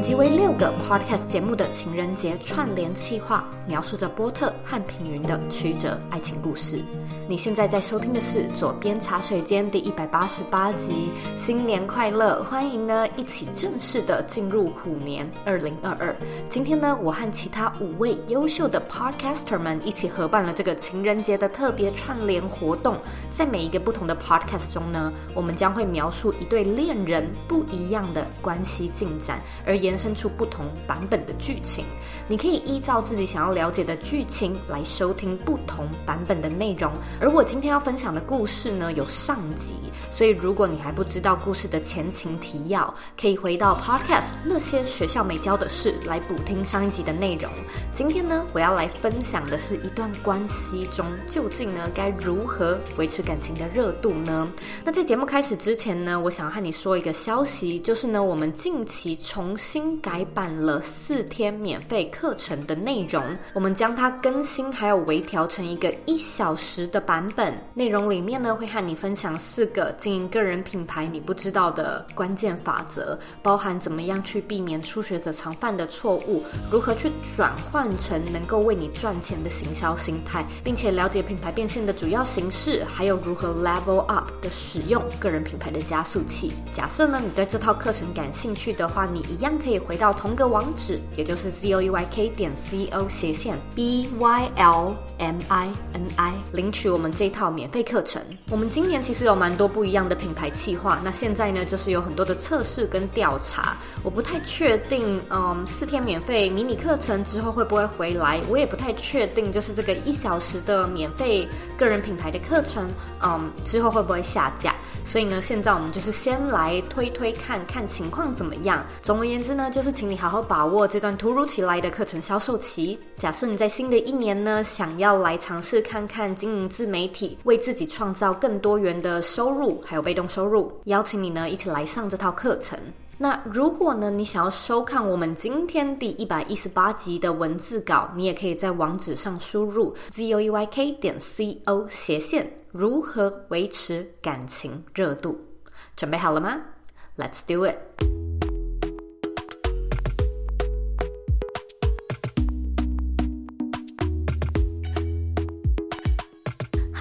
本集为六个 podcast 节目的情人节串联企划，描述着波特和品云的曲折爱情故事。你现在在收听的是左边茶水间第一百八十八集，新年快乐！欢迎呢一起正式的进入虎年二零二二。今天呢，我和其他五位优秀的 podcaster 们一起合办了这个情人节的特别串联活动。在每一个不同的 podcast 中呢，我们将会描述一对恋人不一样的关系进展，而延伸出不同版本的剧情。你可以依照自己想要了解的剧情来收听不同版本的内容。而我今天要分享的故事呢，有上集，所以如果你还不知道故事的前情提要，可以回到 Podcast 那些学校没教的事来补听上一集的内容。今天呢，我要来分享的是一段关系中究竟呢该如何维持感情的热度呢？那在节目开始之前呢，我想和你说一个消息，就是呢，我们近期重新改版了四天免费课程的内容，我们将它更新还有微调成一个一小时的。版本内容里面呢，会和你分享四个经营个人品牌你不知道的关键法则，包含怎么样去避免初学者常犯的错误，如何去转换成能够为你赚钱的行销心态，并且了解品牌变现的主要形式，还有如何 level up 的使用个人品牌的加速器。假设呢，你对这套课程感兴趣的话，你一样可以可以回到同个网址，也就是 z o e y k 点 c o 斜线 b y l m i n i 领取我。们这套免费课程，我们今年其实有蛮多不一样的品牌企划。那现在呢，就是有很多的测试跟调查。我不太确定，嗯，四天免费迷你课程之后会不会回来？我也不太确定，就是这个一小时的免费个人品牌的课程，嗯，之后会不会下架？所以呢，现在我们就是先来推推看看情况怎么样。总而言之呢，那就是请你好好把握这段突如其来的课程销售期。假设你在新的一年呢，想要来尝试看看经营自媒体，为自己创造更多元的收入，还有被动收入，邀请你呢一起来上这套课程。那如果呢，你想要收看我们今天第一百一十八集的文字稿，你也可以在网址上输入 z o e y k 点 c o 斜线如何维持感情热度。准备好了吗？Let's do it。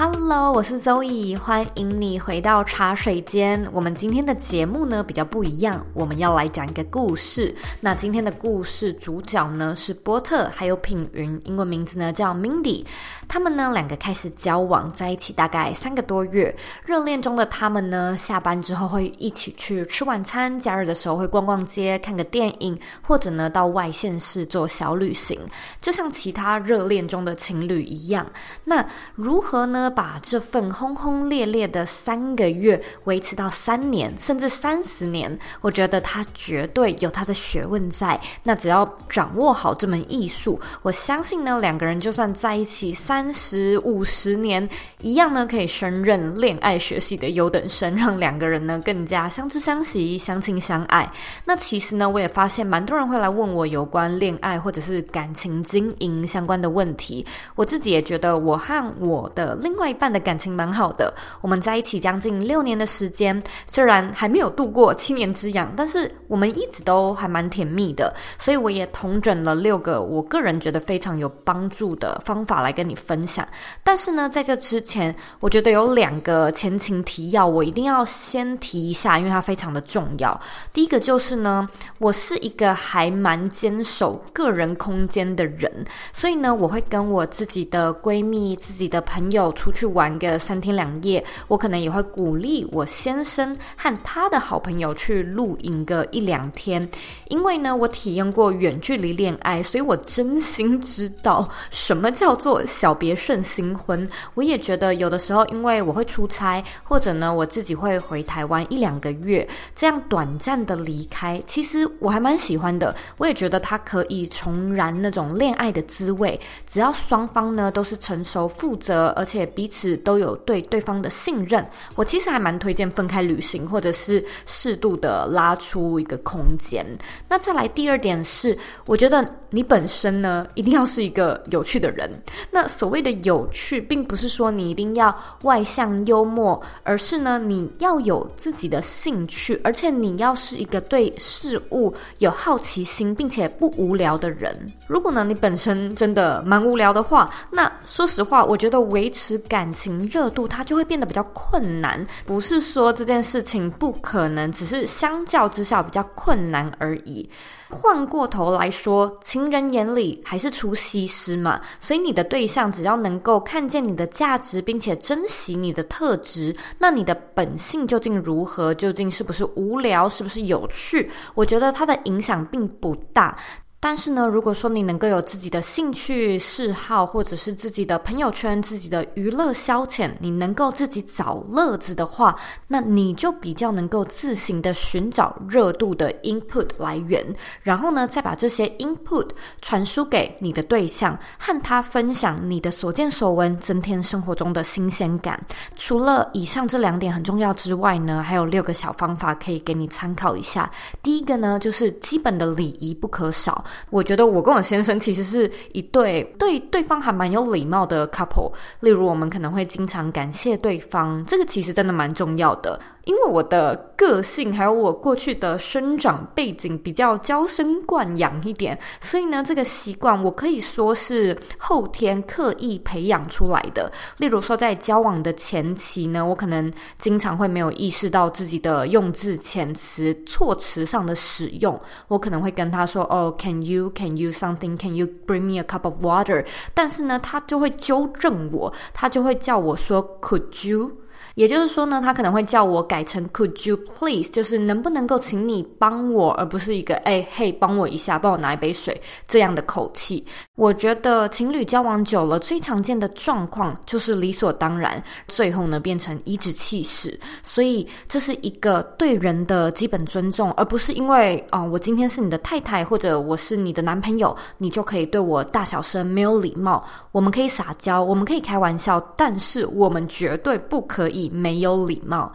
Hello，我是 Zoe，欢迎你回到茶水间。我们今天的节目呢比较不一样，我们要来讲一个故事。那今天的故事主角呢是波特，还有品云，英文名字呢叫 Mindy。他们呢两个开始交往在一起大概三个多月，热恋中的他们呢下班之后会一起去吃晚餐，假日的时候会逛逛街、看个电影，或者呢到外县市做小旅行，就像其他热恋中的情侣一样。那如何呢？把这份轰轰烈烈的三个月维持到三年，甚至三十年，我觉得他绝对有他的学问在。那只要掌握好这门艺术，我相信呢，两个人就算在一起三十五十年，一样呢可以胜任恋爱学系的优等生，让两个人呢更加相知相惜、相亲相爱。那其实呢，我也发现蛮多人会来问我有关恋爱或者是感情经营相关的问题。我自己也觉得，我和我的另另外一半的感情蛮好的，我们在一起将近六年的时间，虽然还没有度过七年之痒，但是我们一直都还蛮甜蜜的。所以我也统整了六个我个人觉得非常有帮助的方法来跟你分享。但是呢，在这之前，我觉得有两个前情提要，我一定要先提一下，因为它非常的重要。第一个就是呢，我是一个还蛮坚守个人空间的人，所以呢，我会跟我自己的闺蜜、自己的朋友出。出去玩个三天两夜，我可能也会鼓励我先生和他的好朋友去露营个一两天，因为呢，我体验过远距离恋爱，所以我真心知道 什么叫做小别胜新婚。我也觉得有的时候，因为我会出差，或者呢，我自己会回台湾一两个月，这样短暂的离开，其实我还蛮喜欢的。我也觉得它可以重燃那种恋爱的滋味，只要双方呢都是成熟负责，而且。彼此都有对对方的信任，我其实还蛮推荐分开旅行，或者是适度的拉出一个空间。那再来第二点是，我觉得你本身呢，一定要是一个有趣的人。那所谓的有趣，并不是说你一定要外向幽默，而是呢，你要有自己的兴趣，而且你要是一个对事物有好奇心，并且不无聊的人。如果呢，你本身真的蛮无聊的话，那说实话，我觉得维持感情热度，它就会变得比较困难。不是说这件事情不可能，只是相较之下比较困难而已。换过头来说，情人眼里还是出西施嘛，所以你的对象只要能够看见你的价值，并且珍惜你的特质，那你的本性究竟如何？究竟是不是无聊？是不是有趣？我觉得它的影响并不大。但是呢，如果说你能够有自己的兴趣嗜好，或者是自己的朋友圈、自己的娱乐消遣，你能够自己找乐子的话，那你就比较能够自行的寻找热度的 input 来源，然后呢，再把这些 input 传输给你的对象，和他分享你的所见所闻，增添生活中的新鲜感。除了以上这两点很重要之外呢，还有六个小方法可以给你参考一下。第一个呢，就是基本的礼仪不可少。我觉得我跟我先生其实是一对对对方还蛮有礼貌的 couple。例如，我们可能会经常感谢对方，这个其实真的蛮重要的。因为我的个性还有我过去的生长背景比较娇生惯养一点，所以呢，这个习惯我可以说是后天刻意培养出来的。例如说，在交往的前期呢，我可能经常会没有意识到自己的用字遣词、措辞上的使用，我可能会跟他说：“哦，Can you, Can you something? Can you bring me a cup of water？” 但是呢，他就会纠正我，他就会叫我说：“Could you？” 也就是说呢，他可能会叫我改成 Could you please，就是能不能够请你帮我，而不是一个哎嘿帮我一下，帮我拿一杯水这样的口气。我觉得情侣交往久了，最常见的状况就是理所当然，最后呢变成颐指气使。所以这是一个对人的基本尊重，而不是因为啊、我今天是你的太太，或者我是你的男朋友，你就可以对我大小声没有礼貌。我们可以撒娇，我们可以开玩笑，但是我们绝对不可以。没有礼貌。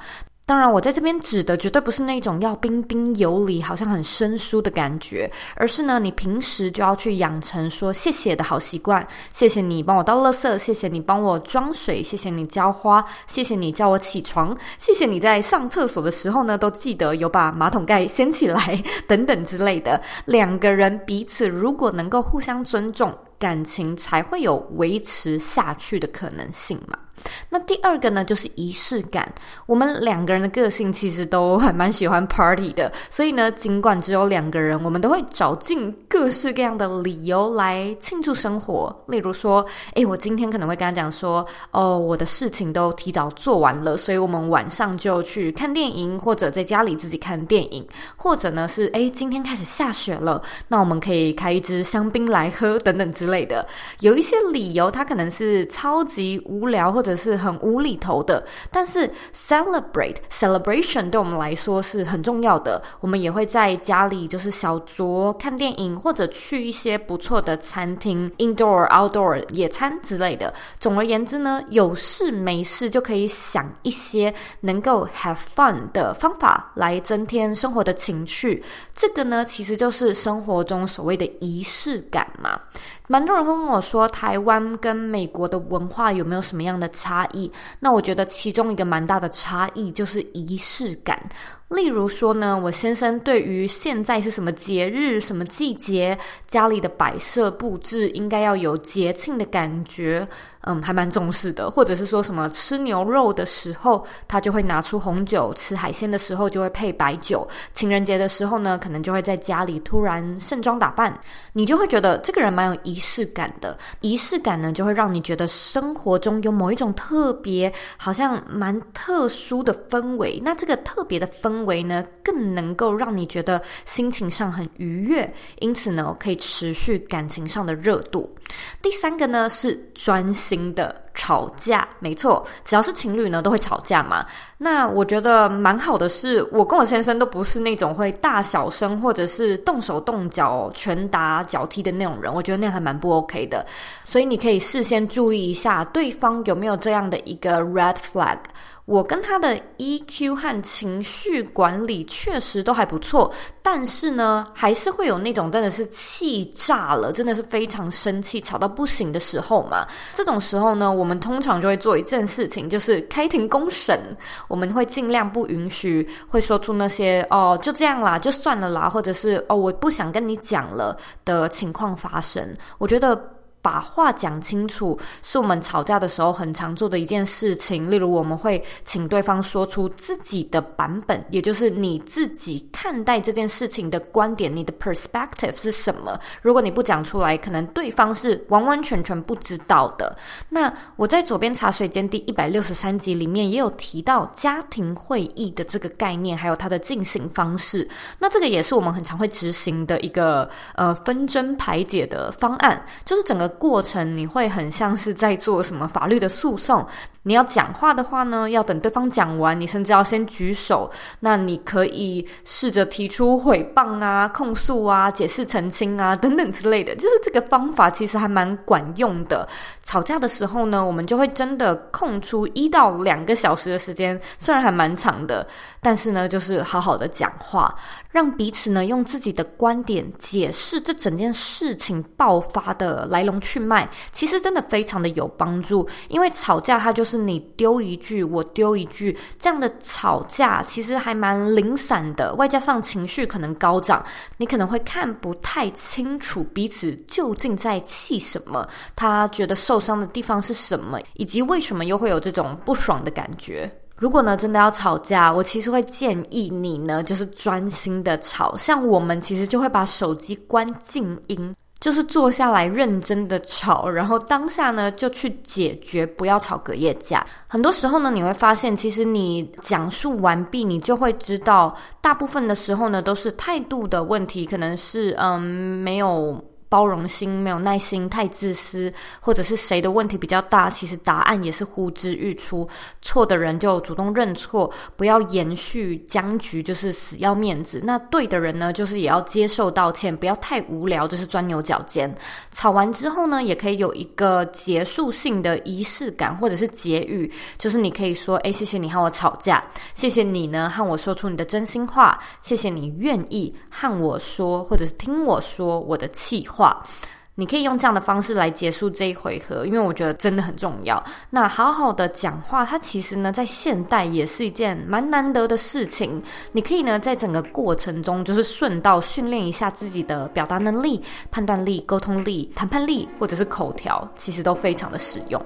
当然，我在这边指的绝对不是那种要彬彬有礼，好像很生疏的感觉，而是呢，你平时就要去养成说谢谢的好习惯。谢谢你帮我倒垃圾，谢谢你帮我装水，谢谢你浇花，谢谢你叫我起床，谢谢你在上厕所的时候呢，都记得有把马桶盖掀起来，等等之类的。两个人彼此如果能够互相尊重，感情才会有维持下去的可能性嘛。那第二个呢，就是仪式感。我们两个人的个性其实都还蛮喜欢 party 的，所以呢，尽管只有两个人，我们都会找尽各式各样的理由来庆祝生活。例如说，诶，我今天可能会跟他讲说，哦，我的事情都提早做完了，所以我们晚上就去看电影，或者在家里自己看电影，或者呢是，诶，今天开始下雪了，那我们可以开一支香槟来喝，等等之类的。有一些理由，它可能是超级无聊，或者是很无厘头的，但是 celebrate celebration 对我们来说是很重要的。我们也会在家里就是小酌看电影，或者去一些不错的餐厅 indoor outdoor 野餐之类的。总而言之呢，有事没事就可以想一些能够 have fun 的方法来增添生活的情趣。这个呢，其实就是生活中所谓的仪式感嘛。蛮多人会问我说，台湾跟美国的文化有没有什么样的差异？那我觉得其中一个蛮大的差异就是仪式感。例如说呢，我先生对于现在是什么节日、什么季节，家里的摆设布置应该要有节庆的感觉，嗯，还蛮重视的。或者是说什么吃牛肉的时候，他就会拿出红酒；吃海鲜的时候就会配白酒；情人节的时候呢，可能就会在家里突然盛装打扮，你就会觉得这个人蛮有仪式感的。仪式感呢，就会让你觉得生活中有某一种特别，好像蛮特殊的氛围。那这个特别的氛围。为呢，更能够让你觉得心情上很愉悦，因此呢，可以持续感情上的热度。第三个呢，是专心的。吵架。没错，只要是情侣呢，都会吵架嘛。那我觉得蛮好的是，我跟我先生都不是那种会大小声或者是动手动脚、拳打脚踢的那种人。我觉得那样还蛮不 OK 的。所以你可以事先注意一下对方有没有这样的一个 red flag。我跟他的 EQ 和情绪管理确实都还不错，但是呢，还是会有那种真的是气炸了，真的是非常生气、吵到不行的时候嘛。这种时候呢，我我们通常就会做一件事情，就是开庭公审。我们会尽量不允许会说出那些“哦，就这样啦，就算了啦”，或者是“哦，我不想跟你讲了”的情况发生。我觉得。把话讲清楚，是我们吵架的时候很常做的一件事情。例如，我们会请对方说出自己的版本，也就是你自己看待这件事情的观点，你的 perspective 是什么？如果你不讲出来，可能对方是完完全全不知道的。那我在左边茶水间第一百六十三集里面也有提到家庭会议的这个概念，还有它的进行方式。那这个也是我们很常会执行的一个呃纷争排解的方案，就是整个。过程你会很像是在做什么法律的诉讼。你要讲话的话呢，要等对方讲完，你甚至要先举手。那你可以试着提出诽谤啊、控诉啊、解释澄清啊等等之类的。就是这个方法其实还蛮管用的。吵架的时候呢，我们就会真的空出一到两个小时的时间，虽然还蛮长的，但是呢，就是好好的讲话，让彼此呢用自己的观点解释这整件事情爆发的来龙去脉。其实真的非常的有帮助，因为吵架它就是。你丢一句，我丢一句，这样的吵架其实还蛮零散的，外加上情绪可能高涨，你可能会看不太清楚彼此究竟在气什么，他觉得受伤的地方是什么，以及为什么又会有这种不爽的感觉。如果呢真的要吵架，我其实会建议你呢，就是专心的吵，像我们其实就会把手机关静音。就是坐下来认真的吵，然后当下呢就去解决，不要吵隔夜架。很多时候呢，你会发现，其实你讲述完毕，你就会知道，大部分的时候呢都是态度的问题，可能是嗯没有。包容心没有耐心，太自私，或者是谁的问题比较大？其实答案也是呼之欲出。错的人就主动认错，不要延续僵局，就是死要面子。那对的人呢，就是也要接受道歉，不要太无聊，就是钻牛角尖。吵完之后呢，也可以有一个结束性的仪式感，或者是结语，就是你可以说：“诶，谢谢你和我吵架，谢谢你呢和我说出你的真心话，谢谢你愿意和我说，或者是听我说我的气话话。”你可以用这样的方式来结束这一回合，因为我觉得真的很重要。那好好的讲话，它其实呢，在现代也是一件蛮难得的事情。你可以呢，在整个过程中，就是顺道训练一下自己的表达能力、判断力、沟通力、谈判力，或者是口条，其实都非常的实用。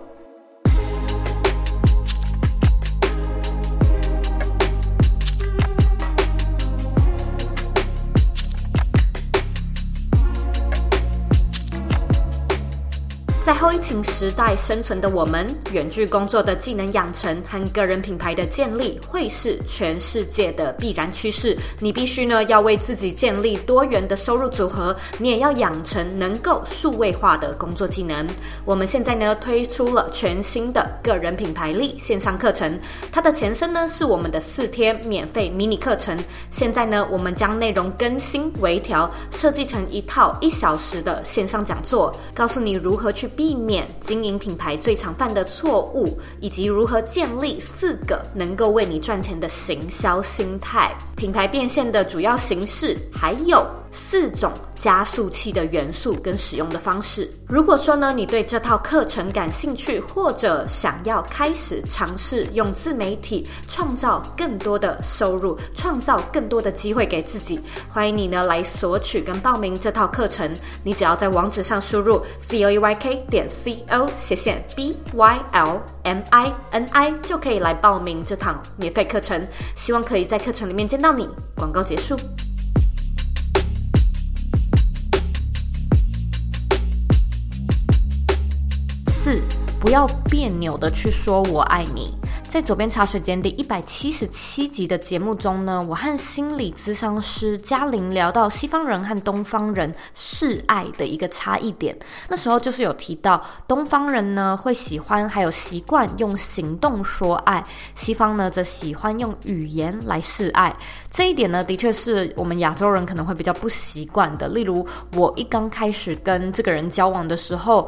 在后疫情时代生存的我们，远距工作的技能养成和个人品牌的建立会是全世界的必然趋势。你必须呢要为自己建立多元的收入组合，你也要养成能够数位化的工作技能。我们现在呢推出了全新的个人品牌力线上课程，它的前身呢是我们的四天免费迷你课程。现在呢我们将内容更新微调，设计成一套一小时的线上讲座，告诉你如何去。避免经营品牌最常犯的错误，以及如何建立四个能够为你赚钱的行销心态。品牌变现的主要形式，还有四种加速器的元素跟使用的方式。如果说呢，你对这套课程感兴趣，或者想要开始尝试用自媒体创造更多的收入，创造更多的机会给自己，欢迎你呢来索取跟报名这套课程。你只要在网址上输入 c o e y k 点 c o 斜线 b y l m i n i 就可以来报名这堂免费课程。希望可以在课程里面见到你。广告结束。四，不要别扭的去说我爱你。在左边茶水间第一百七十七集的节目中呢，我和心理咨商师嘉玲聊到西方人和东方人示爱的一个差异点。那时候就是有提到，东方人呢会喜欢还有习惯用行动说爱，西方呢则喜欢用语言来示爱。这一点呢，的确是我们亚洲人可能会比较不习惯的。例如，我一刚开始跟这个人交往的时候，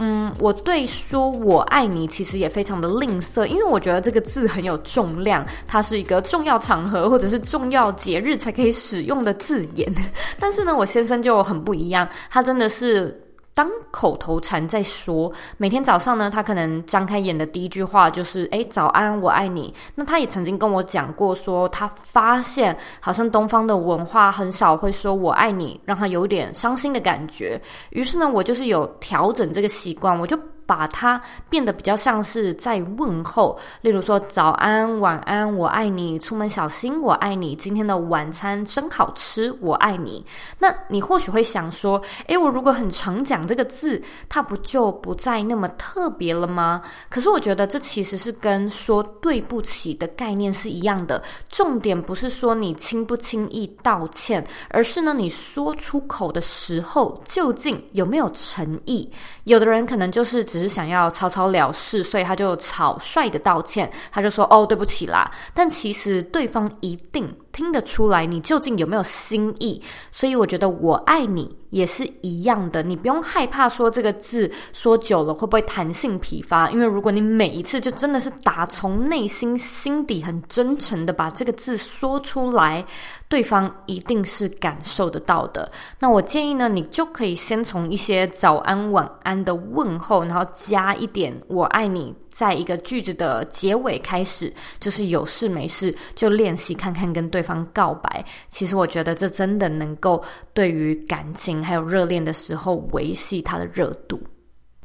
嗯，我对说我爱你其实也非常的吝啬，因为我觉得这个字很有重量，它是一个重要场合或者是重要节日才可以使用的字眼。但是呢，我先生就很不一样，他真的是。当口头禅在说，每天早上呢，他可能张开眼的第一句话就是“诶，早安，我爱你”。那他也曾经跟我讲过说，说他发现好像东方的文化很少会说我爱你，让他有点伤心的感觉。于是呢，我就是有调整这个习惯，我就。把它变得比较像是在问候，例如说早安、晚安，我爱你，出门小心，我爱你，今天的晚餐真好吃，我爱你。那你或许会想说，诶，我如果很常讲这个字，它不就不再那么特别了吗？可是我觉得这其实是跟说对不起的概念是一样的，重点不是说你轻不轻易道歉，而是呢，你说出口的时候究竟有没有诚意？有的人可能就是。只是想要草草了事，所以他就草率的道歉，他就说：“哦，对不起啦。”但其实对方一定听得出来你究竟有没有心意，所以我觉得“我爱你”也是一样的，你不用害怕说这个字说久了会不会弹性疲乏，因为如果你每一次就真的是打从内心心底很真诚的把这个字说出来，对方一定是感受得到的。那我建议呢，你就可以先从一些早安、晚安的问候，然后加一点“我爱你”。在一个句子的结尾开始，就是有事没事就练习看看跟对方告白。其实我觉得这真的能够对于感情还有热恋的时候维系它的热度。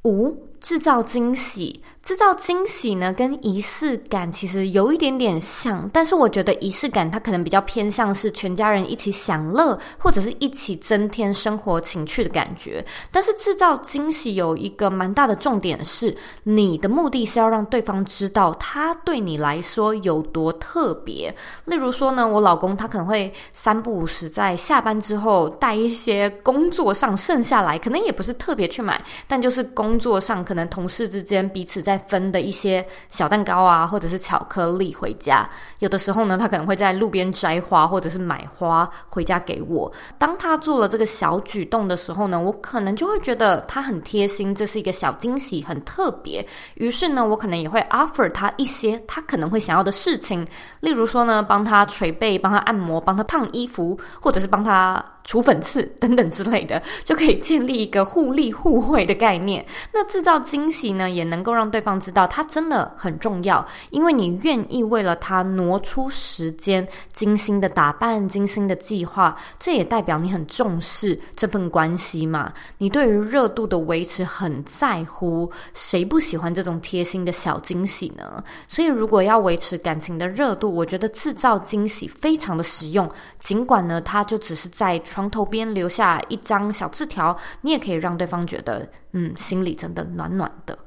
五，制造惊喜。制造惊喜呢，跟仪式感其实有一点点像，但是我觉得仪式感它可能比较偏向是全家人一起享乐，或者是一起增添生活情趣的感觉。但是制造惊喜有一个蛮大的重点是，你的目的是要让对方知道他对你来说有多特别。例如说呢，我老公他可能会三不五时在下班之后带一些工作上剩下来，可能也不是特别去买，但就是工作上可能同事之间彼此在。分的一些小蛋糕啊，或者是巧克力回家。有的时候呢，他可能会在路边摘花，或者是买花回家给我。当他做了这个小举动的时候呢，我可能就会觉得他很贴心，这是一个小惊喜，很特别。于是呢，我可能也会 offer 他一些他可能会想要的事情，例如说呢，帮他捶背，帮他按摩，帮他烫衣服，或者是帮他。除粉刺 等等之类的，就可以建立一个互利互惠的概念。那制造惊喜呢，也能够让对方知道他真的很重要，因为你愿意为了他挪出时间，精心的打扮，精心的计划，这也代表你很重视这份关系嘛。你对于热度的维持很在乎，谁不喜欢这种贴心的小惊喜呢？所以，如果要维持感情的热度，我觉得制造惊喜非常的实用。尽管呢，它就只是在。床头边留下一张小字条，你也可以让对方觉得，嗯，心里真的暖暖的。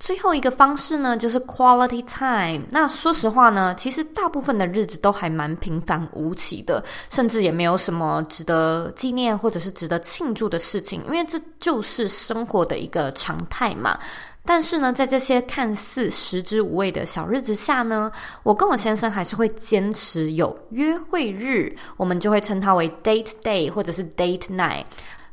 最后一个方式呢，就是 quality time。那说实话呢，其实大部分的日子都还蛮平凡无奇的，甚至也没有什么值得纪念或者是值得庆祝的事情，因为这就是生活的一个常态嘛。但是呢，在这些看似食之无味的小日子下呢，我跟我先生还是会坚持有约会日，我们就会称它为 date day 或者是 date night。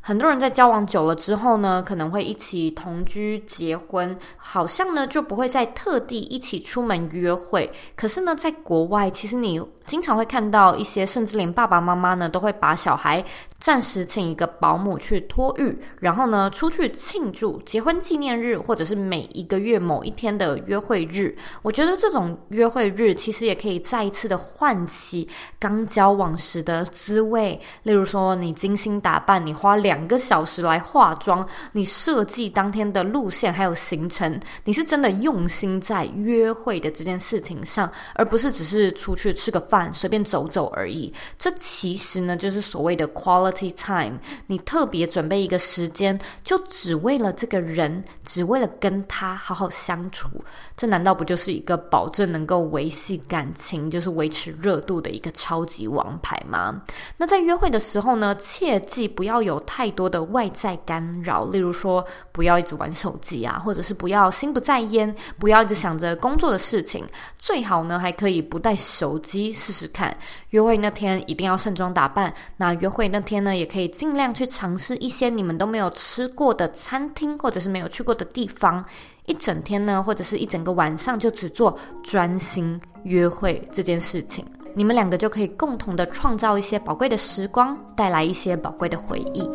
很多人在交往久了之后呢，可能会一起同居、结婚，好像呢就不会再特地一起出门约会。可是呢，在国外，其实你经常会看到一些，甚至连爸爸妈妈呢都会把小孩暂时请一个保姆去托育，然后呢出去庆祝结婚纪念日，或者是每一个月某一天的约会日。我觉得这种约会日其实也可以再一次的唤起刚交往时的滋味。例如说，你精心打扮，你花两。个小时来化妆，你设计当天的路线还有行程，你是真的用心在约会的这件事情上，而不是只是出去吃个饭、随便走走而已。这其实呢，就是所谓的 quality time 你特别准备一个时间，就只为了这个人，只为了跟他好好相处，这难道不就是一个保证能够维系感情，就是维持热度的一个超级王牌吗？那在约会的时候呢，切记不要有太多的外在干扰，例如说不要一直玩手机啊，或者是不要心不在焉，不要一直想着工作的事情，最好呢还可以不带手机试试看。约会那天一定要盛装打扮，那约会那天呢，也可以尽量去尝试一些你们都没有吃过的餐厅，或者是没有去过的地方。一整天呢，或者是一整个晚上，就只做专心约会这件事情，你们两个就可以共同的创造一些宝贵的时光，带来一些宝贵的回忆。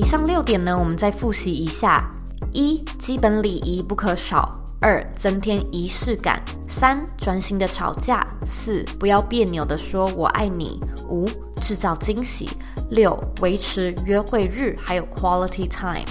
以上六点呢，我们再复习一下：一、基本礼仪不可少；二、增添仪式感；三、专心的吵架；四、不要别扭的说我爱你；五、制造惊喜；六、维持约会日还有 quality time。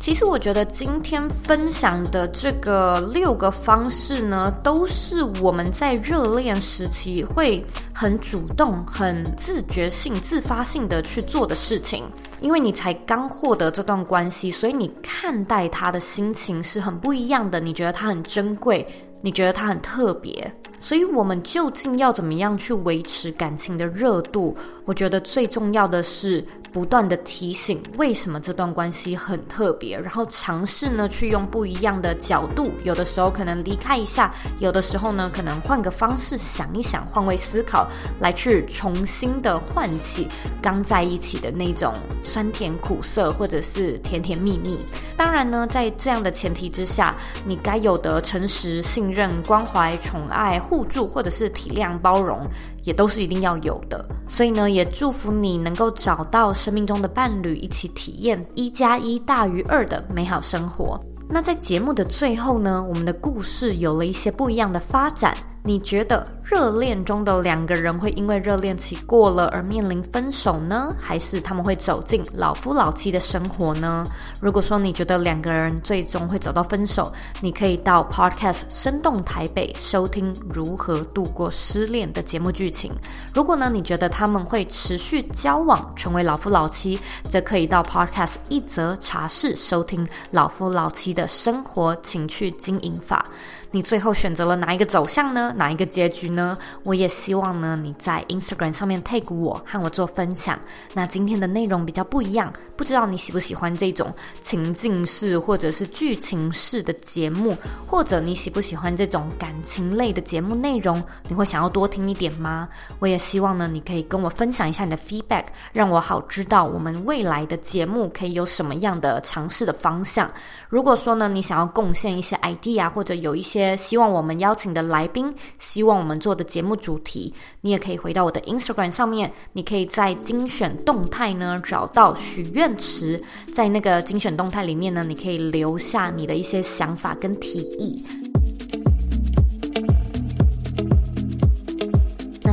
其实我觉得今天分享的这个六个方式呢，都是我们在热恋时期会很主动、很自觉性、自发性的去做的事情。因为你才刚获得这段关系，所以你看待他的心情是很不一样的。你觉得他很珍贵，你觉得他很特别。所以，我们究竟要怎么样去维持感情的热度？我觉得最重要的是。不断的提醒为什么这段关系很特别，然后尝试呢去用不一样的角度，有的时候可能离开一下，有的时候呢可能换个方式想一想，换位思考，来去重新的唤起刚在一起的那种酸甜苦涩，或者是甜甜蜜蜜。当然呢，在这样的前提之下，你该有的诚实、信任、关怀、宠爱、互助，或者是体谅、包容。也都是一定要有的，所以呢，也祝福你能够找到生命中的伴侣，一起体验一加一大于二的美好生活。那在节目的最后呢，我们的故事有了一些不一样的发展。你觉得热恋中的两个人会因为热恋期过了而面临分手呢？还是他们会走进老夫老妻的生活呢？如果说你觉得两个人最终会走到分手，你可以到 Podcast 生动台北收听如何度过失恋的节目剧情。如果呢，你觉得他们会持续交往成为老夫老妻，则可以到 Podcast 一则茶室收听老夫老妻的生活情趣经营法。你最后选择了哪一个走向呢？哪一个结局呢？呢我也希望呢，你在 Instagram 上面 tag 我，和我做分享。那今天的内容比较不一样，不知道你喜不喜欢这种情境式或者是剧情式的节目，或者你喜不喜欢这种感情类的节目内容？你会想要多听一点吗？我也希望呢，你可以跟我分享一下你的 feedback，让我好知道我们未来的节目可以有什么样的尝试的方向。如果说呢，你想要贡献一些 idea，或者有一。些希望我们邀请的来宾，希望我们做做的节目主题，你也可以回到我的 Instagram 上面，你可以在精选动态呢找到许愿池，在那个精选动态里面呢，你可以留下你的一些想法跟提议。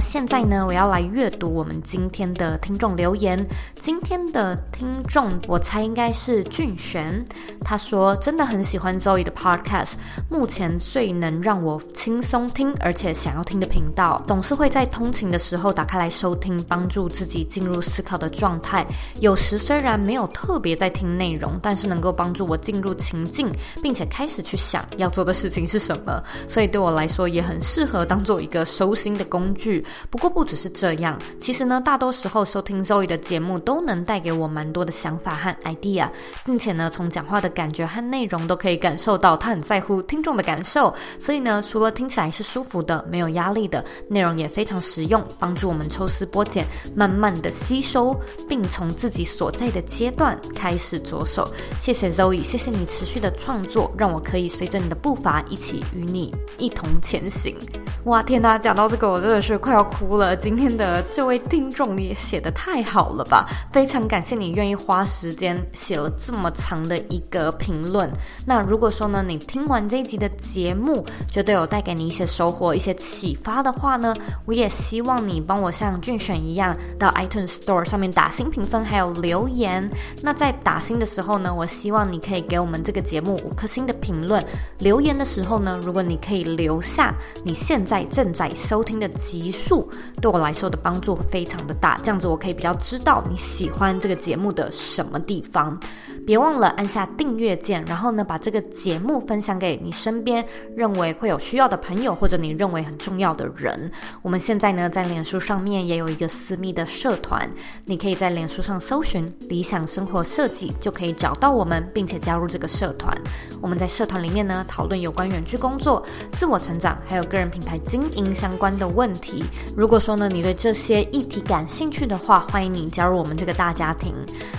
现在呢，我要来阅读我们今天的听众留言。今天的听众，我猜应该是俊璇。他说：“真的很喜欢 Zoe 的 Podcast，目前最能让我轻松听，而且想要听的频道。总是会在通勤的时候打开来收听，帮助自己进入思考的状态。有时虽然没有特别在听内容，但是能够帮助我进入情境，并且开始去想要做的事情是什么。所以对我来说，也很适合当做一个收心的工具。”不过不只是这样，其实呢，大多时候收听 Zoe 的节目都能带给我蛮多的想法和 idea，并且呢，从讲话的感觉和内容都可以感受到他很在乎听众的感受。所以呢，除了听起来是舒服的、没有压力的，内容也非常实用，帮助我们抽丝剥茧，慢慢的吸收，并从自己所在的阶段开始着手。谢谢 Zoe，谢谢你持续的创作，让我可以随着你的步伐一起与你一同前行。哇，天哪，讲到这个，我真的是快要。哭了。今天的这位听众，你也写的太好了吧？非常感谢你愿意花时间写了这么长的一个评论。那如果说呢，你听完这一集的节目，觉得有带给你一些收获、一些启发的话呢，我也希望你帮我像俊选一样，到 iTunes Store 上面打星评分，还有留言。那在打星的时候呢，我希望你可以给我们这个节目五颗星的评论。留言的时候呢，如果你可以留下你现在正在收听的集数，对我来说的帮助非常的大。这样子我可以比较知道你喜欢这个节目的什么地方。别忘了按下订阅键，然后呢，把这个节目分享给你身边认为会有需要的朋友，或者你认为很重要的人。我们现在呢，在脸书上面也有一个私密的社团，你可以在脸书上搜寻“理想生活设计”，就可以找到我们，并且加入这个社团。我们在社团里面呢，讨论有关远距工作、自我成长，还有个人品牌经营相关的问题。如果说呢，你对这些议题感兴趣的话，欢迎你加入我们这个大家庭。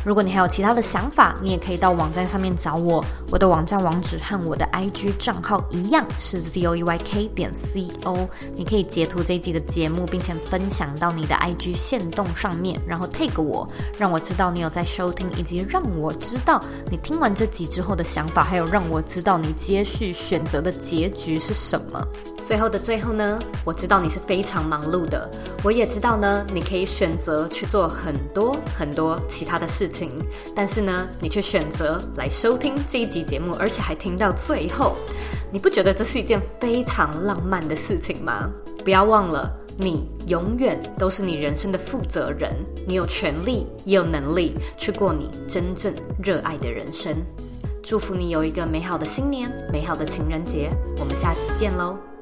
如果你还有其他的想法，你也可以到网站上面找我。我的网站网址和我的 IG 账号一样是 zoeyk 点 co。你可以截图这一集的节目，并且分享到你的 IG 线动上面，然后 tag 我，让我知道你有在收听，以及让我知道你听完这集之后的想法，还有让我知道你接续选择的结局是什么。最后的最后呢，我知道你是非常忙碌录的，我也知道呢，你可以选择去做很多很多其他的事情，但是呢，你却选择来收听这一集节目，而且还听到最后，你不觉得这是一件非常浪漫的事情吗？不要忘了，你永远都是你人生的负责人，你有权利也有能力去过你真正热爱的人生。祝福你有一个美好的新年，美好的情人节，我们下期见喽！